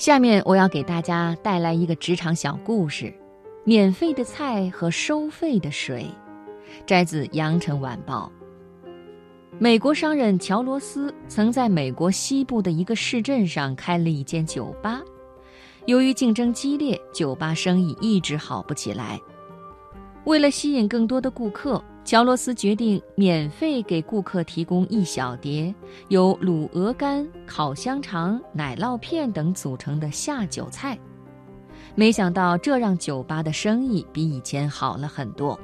下面我要给大家带来一个职场小故事：免费的菜和收费的水。摘自《羊城晚报》。美国商人乔罗斯曾在美国西部的一个市镇上开了一间酒吧，由于竞争激烈，酒吧生意一直好不起来。为了吸引更多的顾客，乔罗斯决定免费给顾客提供一小碟由卤鹅肝、烤香肠、奶酪片等组成的下酒菜。没想到，这让酒吧的生意比以前好了很多。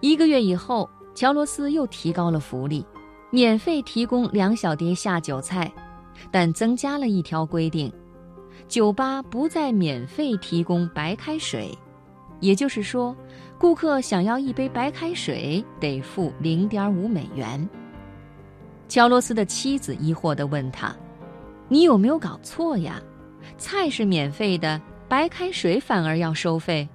一个月以后，乔罗斯又提高了福利，免费提供两小碟下酒菜，但增加了一条规定：酒吧不再免费提供白开水。也就是说，顾客想要一杯白开水得付零点五美元。乔罗斯的妻子疑惑地问他：“你有没有搞错呀？菜是免费的，白开水反而要收费？”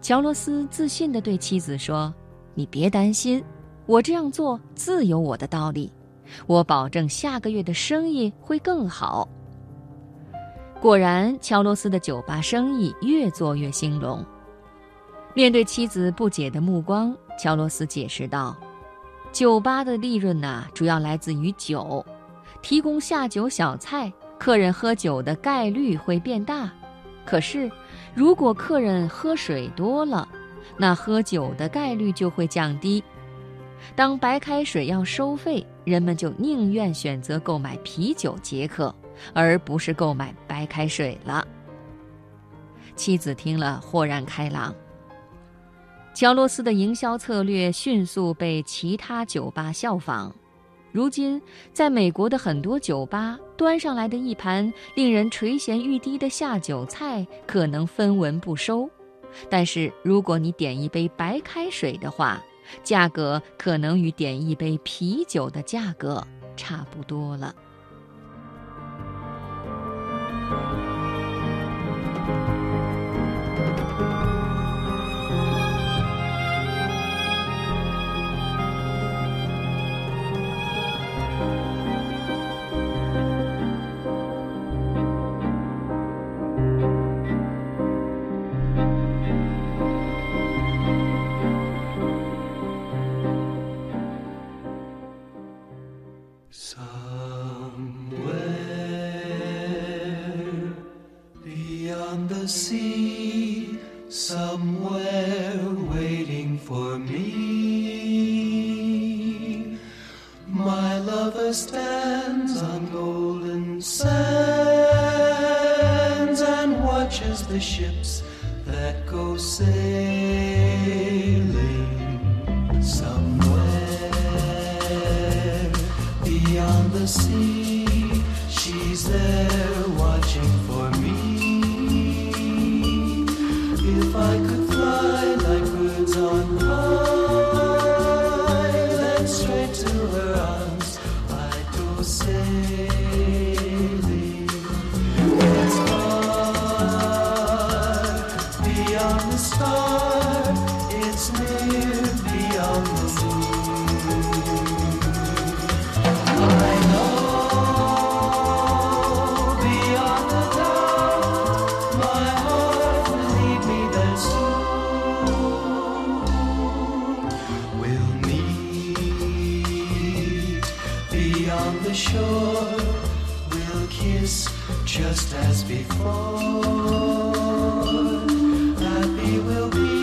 乔罗斯自信地对妻子说：“你别担心，我这样做自有我的道理，我保证下个月的生意会更好。”果然，乔罗斯的酒吧生意越做越兴隆。面对妻子不解的目光，乔罗斯解释道：“酒吧的利润呐，主要来自于酒，提供下酒小菜，客人喝酒的概率会变大。可是，如果客人喝水多了，那喝酒的概率就会降低。当白开水要收费，人们就宁愿选择购买啤酒解渴。”而不是购买白开水了。妻子听了豁然开朗。乔罗斯的营销策略迅速被其他酒吧效仿。如今，在美国的很多酒吧端上来的一盘令人垂涎欲滴的下酒菜，可能分文不收；但是，如果你点一杯白开水的话，价格可能与点一杯啤酒的价格差不多了。Sea, somewhere waiting for me. My lover stands on golden sands on the shore, we'll kiss just as before. Happy will be.